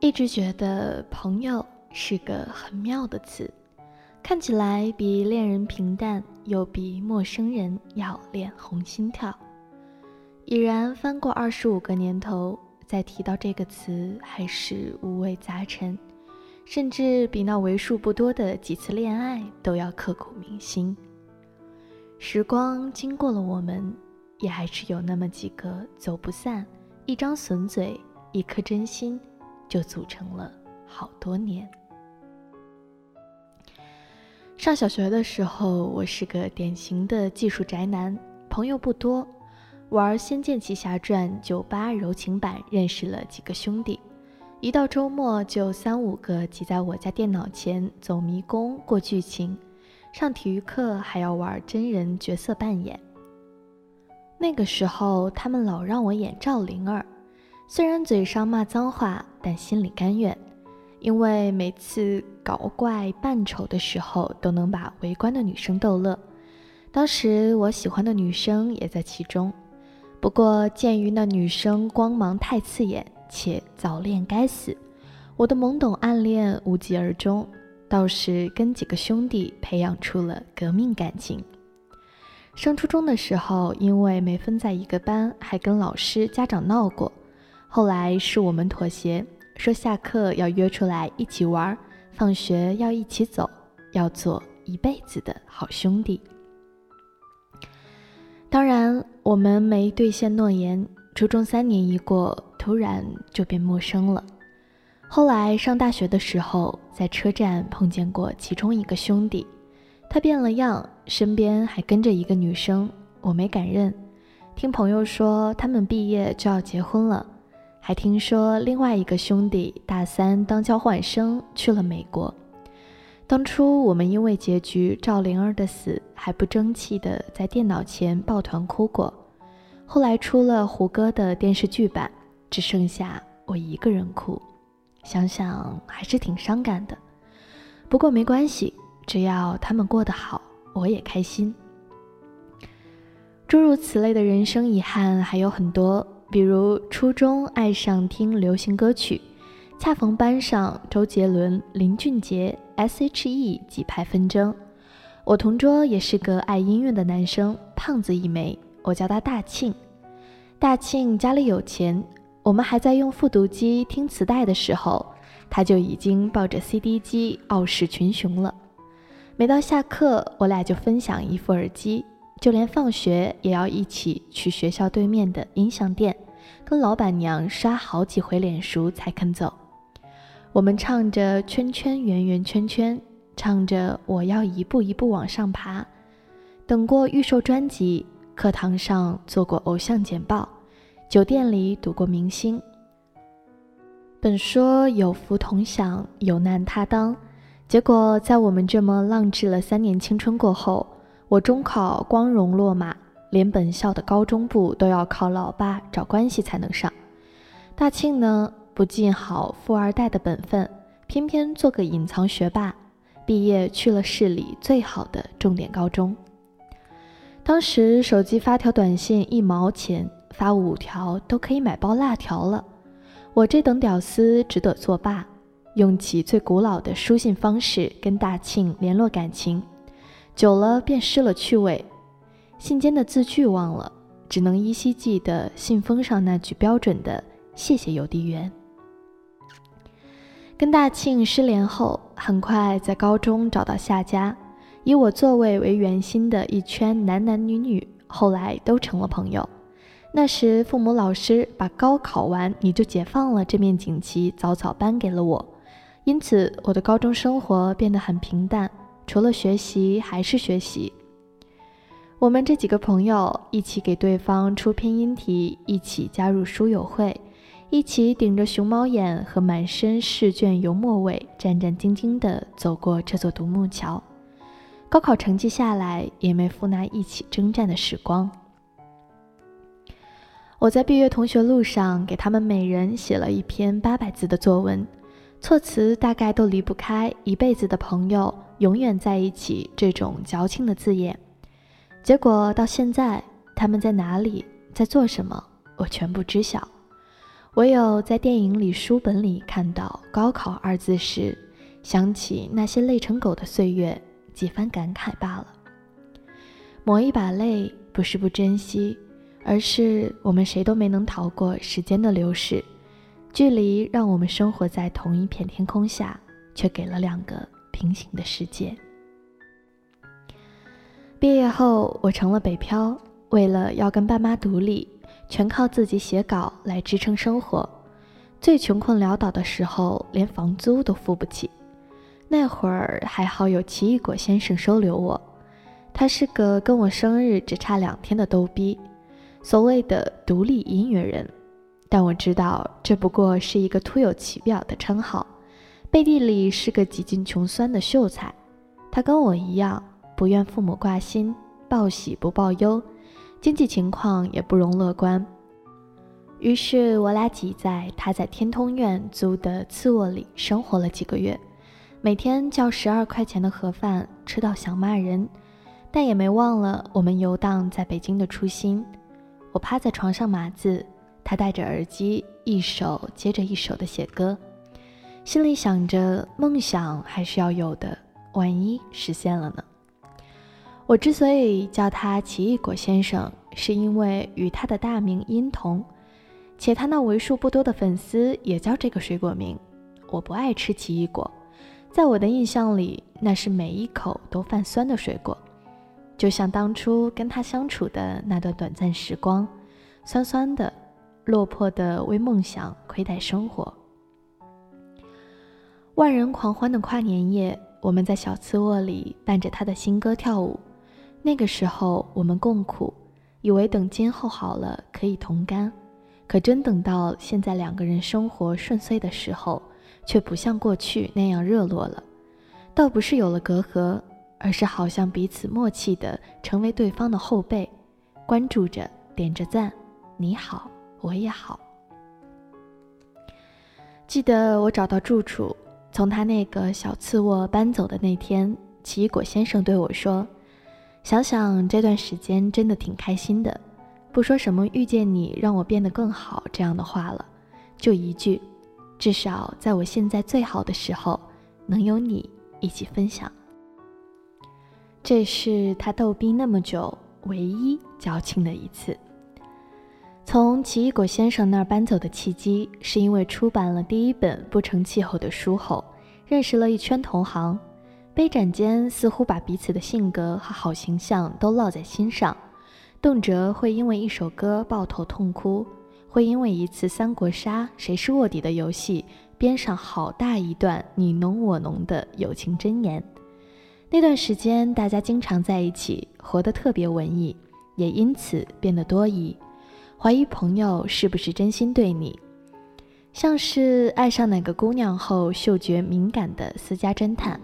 一直觉得“朋友”是个很妙的词，看起来比恋人平淡，又比陌生人要脸红心跳。已然翻过二十五个年头，再提到这个词，还是五味杂陈，甚至比那为数不多的几次恋爱都要刻骨铭心。时光经过了我们，也还是有那么几个走不散，一张损嘴，一颗真心。就组成了好多年。上小学的时候，我是个典型的技术宅男，朋友不多，玩《仙剑奇侠传》九八柔情版认识了几个兄弟，一到周末就三五个挤在我家电脑前走迷宫过剧情，上体育课还要玩真人角色扮演。那个时候，他们老让我演赵灵儿。虽然嘴上骂脏话，但心里甘愿，因为每次搞怪扮丑的时候，都能把围观的女生逗乐。当时我喜欢的女生也在其中，不过鉴于那女生光芒太刺眼，且早恋该死，我的懵懂暗恋无疾而终，倒是跟几个兄弟培养出了革命感情。升初中的时候，因为没分在一个班，还跟老师、家长闹过。后来是我们妥协，说下课要约出来一起玩，放学要一起走，要做一辈子的好兄弟。当然，我们没兑现诺言。初中三年一过，突然就变陌生了。后来上大学的时候，在车站碰见过其中一个兄弟，他变了样，身边还跟着一个女生，我没敢认。听朋友说，他们毕业就要结婚了。还听说另外一个兄弟大三当交换生去了美国。当初我们因为结局赵灵儿的死还不争气的在电脑前抱团哭过，后来出了胡歌的电视剧版，只剩下我一个人哭，想想还是挺伤感的。不过没关系，只要他们过得好，我也开心。诸如此类的人生遗憾还有很多。比如初中爱上听流行歌曲，恰逢班上周杰伦、林俊杰、S.H.E 几派纷争。我同桌也是个爱音乐的男生，胖子一枚，我叫他大庆。大庆家里有钱，我们还在用复读机听磁带的时候，他就已经抱着 CD 机傲视群雄了。每到下课，我俩就分享一副耳机。就连放学也要一起去学校对面的音像店，跟老板娘刷好几回脸熟才肯走。我们唱着圈圈圆圆圈圈，唱着我要一步一步往上爬。等过预售专辑，课堂上做过偶像简报，酒店里赌过明星。本说有福同享，有难他当，结果在我们这么浪掷了三年青春过后。我中考光荣落马，连本校的高中部都要靠老爸找关系才能上。大庆呢，不尽好富二代的本分，偏偏做个隐藏学霸，毕业去了市里最好的重点高中。当时手机发条短信一毛钱，发五条都可以买包辣条了。我这等屌丝只得作罢，用起最古老的书信方式跟大庆联络感情。久了便失了趣味，信笺的字句忘了，只能依稀记得信封上那句标准的“谢谢邮递员”。跟大庆失联后，很快在高中找到下家，以我座位为圆心的一圈男男女女，后来都成了朋友。那时父母老师把高考完你就解放了这面锦旗早早颁给了我，因此我的高中生活变得很平淡。除了学习还是学习。我们这几个朋友一起给对方出拼音题，一起加入书友会，一起顶着熊猫眼和满身试卷油墨味，战战兢兢地走过这座独木桥。高考成绩下来，也没负那一起征战的时光。我在毕业同学录上给他们每人写了一篇八百字的作文，措辞大概都离不开一辈子的朋友。永远在一起这种矫情的字眼，结果到现在，他们在哪里，在做什么，我全部知晓。唯有在电影里、书本里看到“高考”二字时，想起那些累成狗的岁月，几番感慨罢了。抹一把泪，不是不珍惜，而是我们谁都没能逃过时间的流逝。距离让我们生活在同一片天空下，却给了两个平行的世界。毕业后，我成了北漂，为了要跟爸妈独立，全靠自己写稿来支撑生活。最穷困潦倒的时候，连房租都付不起。那会儿还好有奇异果先生收留我。他是个跟我生日只差两天的逗逼，所谓的独立音乐人，但我知道这不过是一个徒有其表的称号，背地里是个几近穷酸的秀才。他跟我一样，不愿父母挂心，报喜不报忧，经济情况也不容乐观。于是我俩挤在他在天通苑租的次卧里生活了几个月，每天叫十二块钱的盒饭，吃到想骂人。但也没忘了我们游荡在北京的初心。我趴在床上码字，他戴着耳机，一首接着一首的写歌，心里想着梦想还是要有的，万一实现了呢？我之所以叫他奇异果先生，是因为与他的大名音同，且他那为数不多的粉丝也叫这个水果名。我不爱吃奇异果，在我的印象里，那是每一口都泛酸的水果。就像当初跟他相处的那段短暂时光，酸酸的，落魄的为梦想亏待生活。万人狂欢的跨年夜，我们在小次卧里伴着他的新歌跳舞。那个时候我们共苦，以为等今后好了可以同甘，可真等到现在两个人生活顺遂的时候，却不像过去那样热络了。倒不是有了隔阂。而是好像彼此默契的成为对方的后背，关注着，点着赞，你好，我也好。记得我找到住处，从他那个小次卧搬走的那天，奇异果先生对我说：“想想这段时间真的挺开心的，不说什么遇见你让我变得更好这样的话了，就一句，至少在我现在最好的时候，能有你一起分享。”这是他逗逼那么久唯一矫情的一次。从奇异果先生那儿搬走的契机，是因为出版了第一本不成气候的书后，认识了一圈同行，杯盏间似乎把彼此的性格和好形象都烙在心上，动辄会因为一首歌抱头痛哭，会因为一次三国杀谁是卧底的游戏编上好大一段你侬我侬的友情箴言。那段时间，大家经常在一起，活得特别文艺，也因此变得多疑，怀疑朋友是不是真心对你，像是爱上哪个姑娘后嗅觉敏感的私家侦探。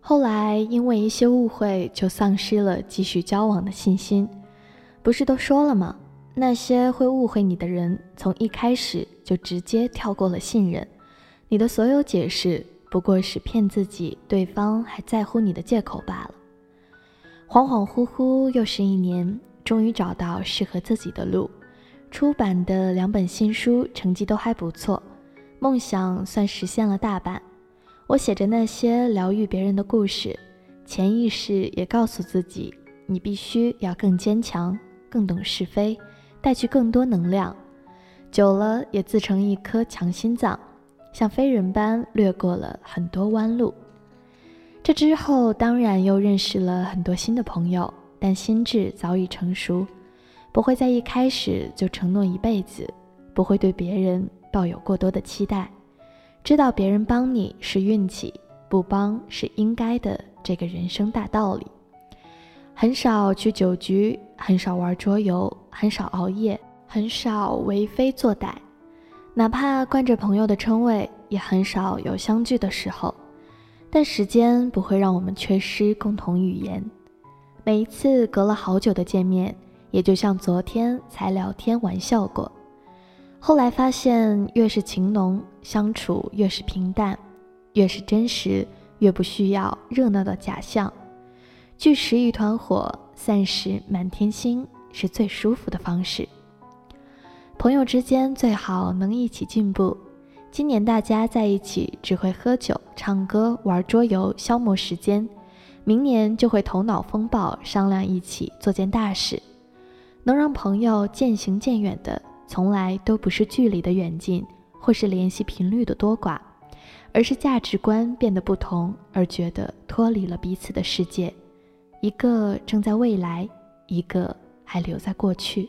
后来因为一些误会，就丧失了继续交往的信心。不是都说了吗？那些会误会你的人，从一开始就直接跳过了信任，你的所有解释。不过是骗自己对方还在乎你的借口罢了。恍恍惚惚又是一年，终于找到适合自己的路。出版的两本新书成绩都还不错，梦想算实现了大半。我写着那些疗愈别人的故事，潜意识也告诉自己，你必须要更坚强，更懂是非，带去更多能量。久了也自成一颗强心脏。像飞人般掠过了很多弯路，这之后当然又认识了很多新的朋友，但心智早已成熟，不会在一开始就承诺一辈子，不会对别人抱有过多的期待，知道别人帮你是运气，不帮是应该的这个人生大道理，很少去酒局，很少玩桌游，很少熬夜，很少为非作歹。哪怕惯着朋友的称谓，也很少有相聚的时候。但时间不会让我们缺失共同语言。每一次隔了好久的见面，也就像昨天才聊天玩笑过。后来发现，越是情浓，相处越是平淡；越是真实，越不需要热闹的假象。聚时一团火，散时满天星，是最舒服的方式。朋友之间最好能一起进步。今年大家在一起只会喝酒、唱歌、玩桌游消磨时间，明年就会头脑风暴，商量一起做件大事。能让朋友渐行渐远的，从来都不是距离的远近，或是联系频率的多寡，而是价值观变得不同，而觉得脱离了彼此的世界。一个正在未来，一个还留在过去。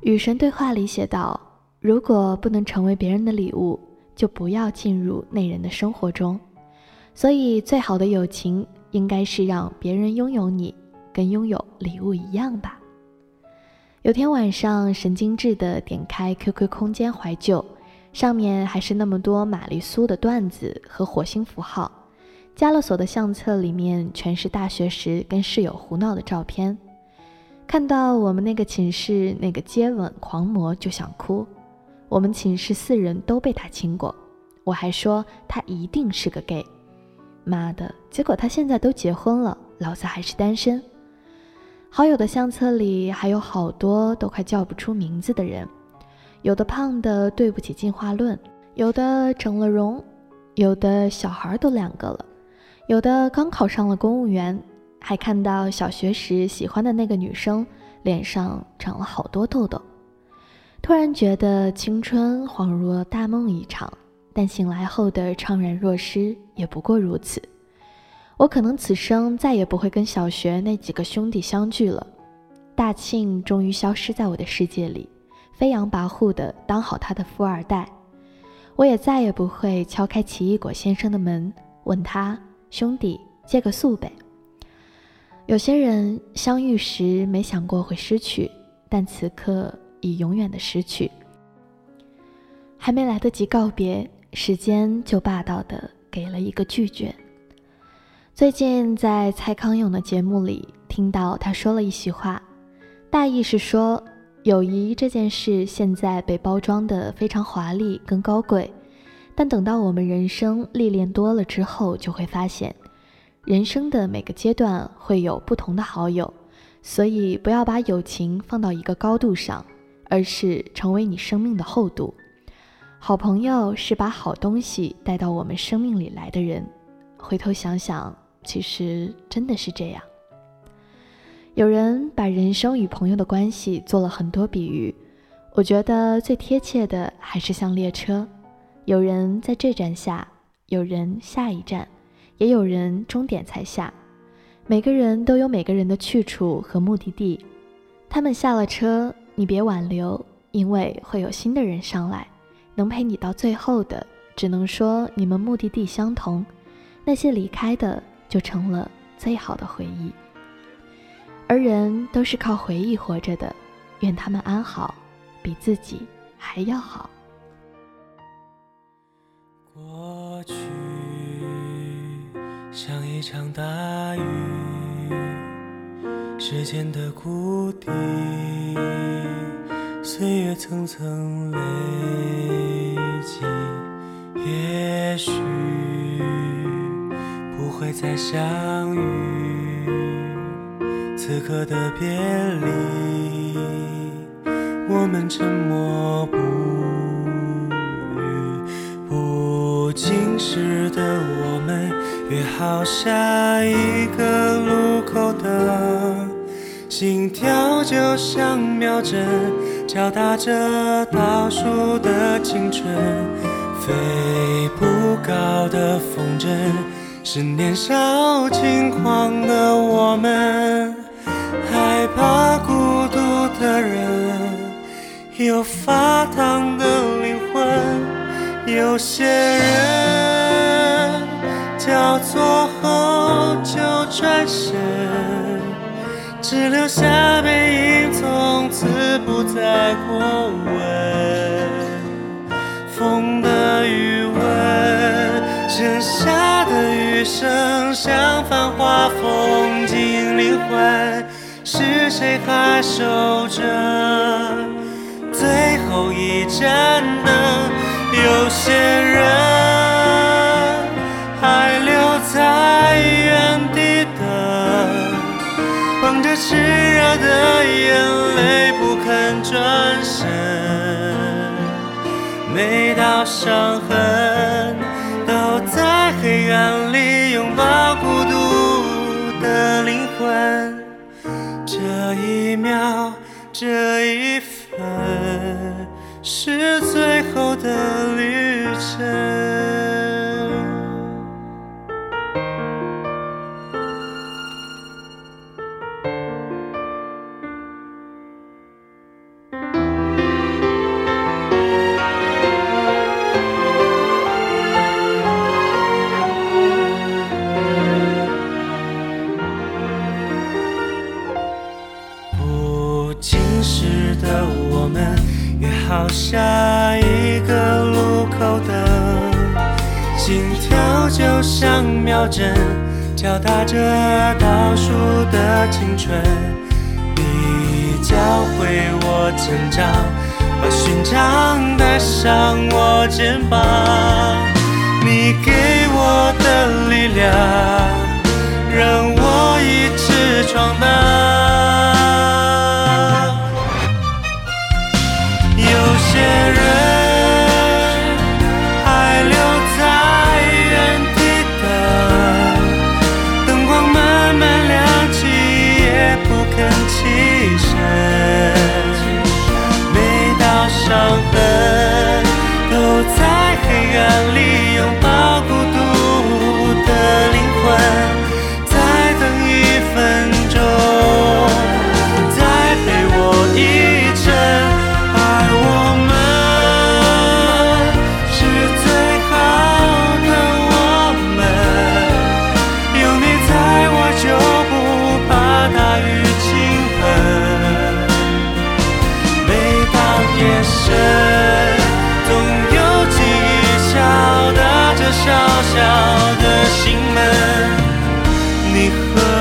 与神对话里写道：“如果不能成为别人的礼物，就不要进入那人的生活中。所以，最好的友情应该是让别人拥有你，跟拥有礼物一样吧。”有天晚上，神经质的点开 QQ 空间怀旧，上面还是那么多玛丽苏的段子和火星符号。加了锁的相册里面全是大学时跟室友胡闹的照片。看到我们那个寝室那个接吻狂魔就想哭，我们寝室四人都被他亲过，我还说他一定是个 gay，妈的！结果他现在都结婚了，老子还是单身。好友的相册里还有好多都快叫不出名字的人，有的胖的对不起进化论，有的整了容，有的小孩都两个了，有的刚考上了公务员。还看到小学时喜欢的那个女生脸上长了好多痘痘，突然觉得青春恍若大梦一场，但醒来后的怅然若失也不过如此。我可能此生再也不会跟小学那几个兄弟相聚了。大庆终于消失在我的世界里，飞扬跋扈的当好他的富二代。我也再也不会敲开奇异果先生的门，问他兄弟借个宿呗。有些人相遇时没想过会失去，但此刻已永远的失去。还没来得及告别，时间就霸道的给了一个拒绝。最近在蔡康永的节目里听到他说了一席话，大意是说，友谊这件事现在被包装的非常华丽跟高贵，但等到我们人生历练多了之后，就会发现。人生的每个阶段会有不同的好友，所以不要把友情放到一个高度上，而是成为你生命的厚度。好朋友是把好东西带到我们生命里来的人。回头想想，其实真的是这样。有人把人生与朋友的关系做了很多比喻，我觉得最贴切的还是像列车，有人在这站下，有人下一站。也有人终点才下，每个人都有每个人的去处和目的地。他们下了车，你别挽留，因为会有新的人上来。能陪你到最后的，只能说你们目的地相同。那些离开的，就成了最好的回忆。而人都是靠回忆活着的，愿他们安好，比自己还要好。过去。像一场大雨，时间的谷底，岁月层层累，也许不会再相遇。此刻的别离，我们沉默不语，不经事的我们。约好下一个路口等，心跳就像秒针，敲打着倒数的青春。飞不高的风筝，是年少轻狂的我们。害怕孤独的人，有发烫的灵魂。有些人。交错后就转身，只留下背影，从此不再过问。下的雨声像繁华风景，灵魂是谁还守着最后一盏灯？有些人还留在原地等，捧着炽热的眼泪不肯转身，每道伤痕。远离拥抱孤独的灵魂这一秒这一分是最后的敲打着倒数的青春你教会我成长把勋章带上我肩膀。你和